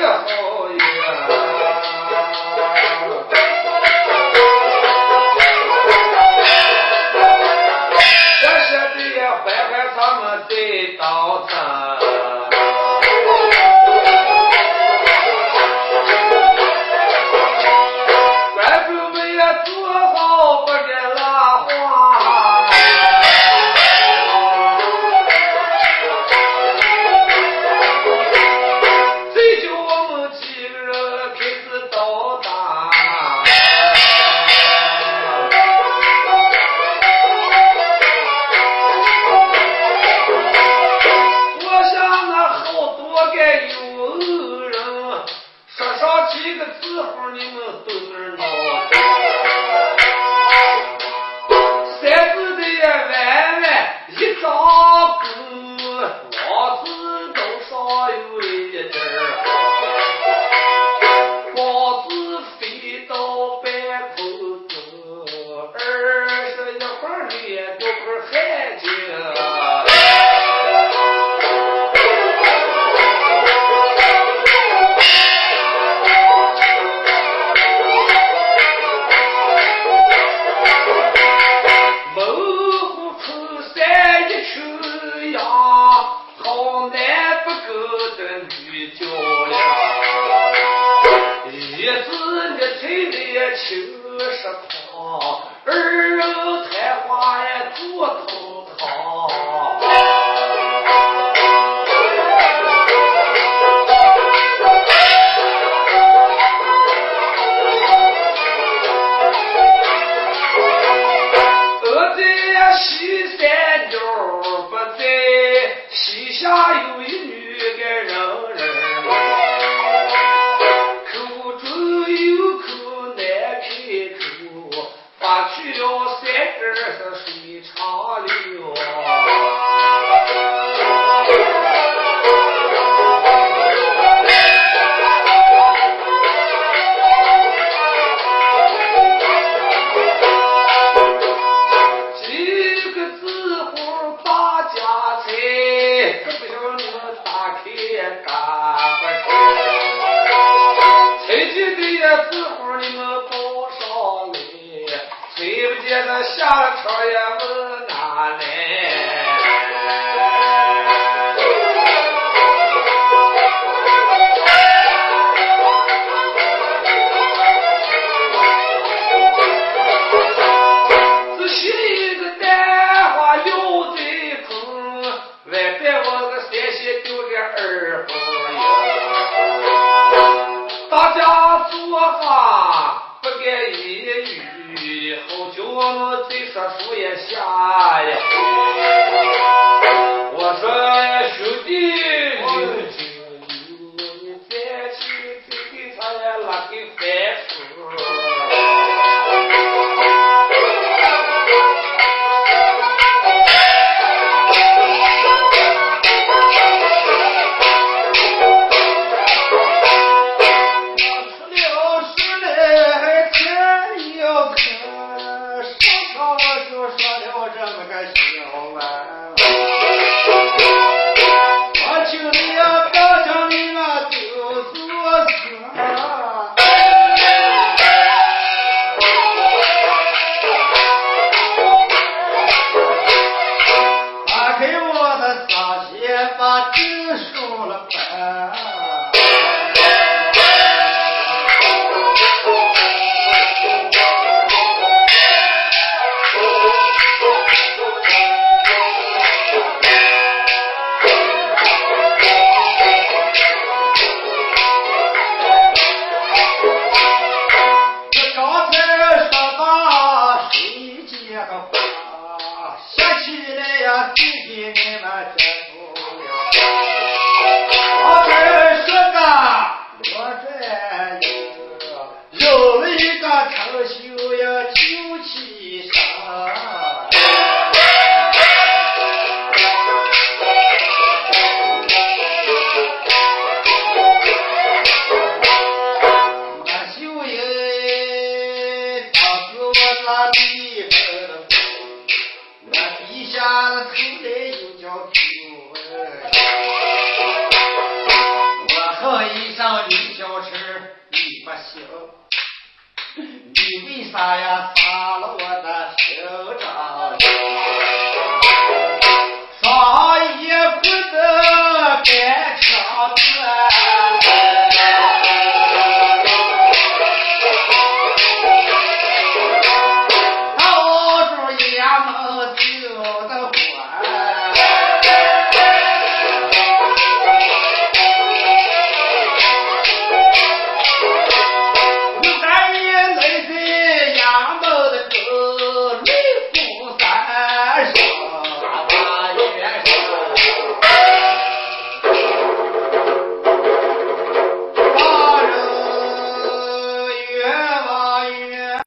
Hallelujah. 你们懂得老三一子头上有一子飞到半空中二十一这个水长流。哎只一个蛋花有的外边我的三鲜丢了二婚大家做法不敢言语好久我们再说数一下呀。Ah. Saya 我的心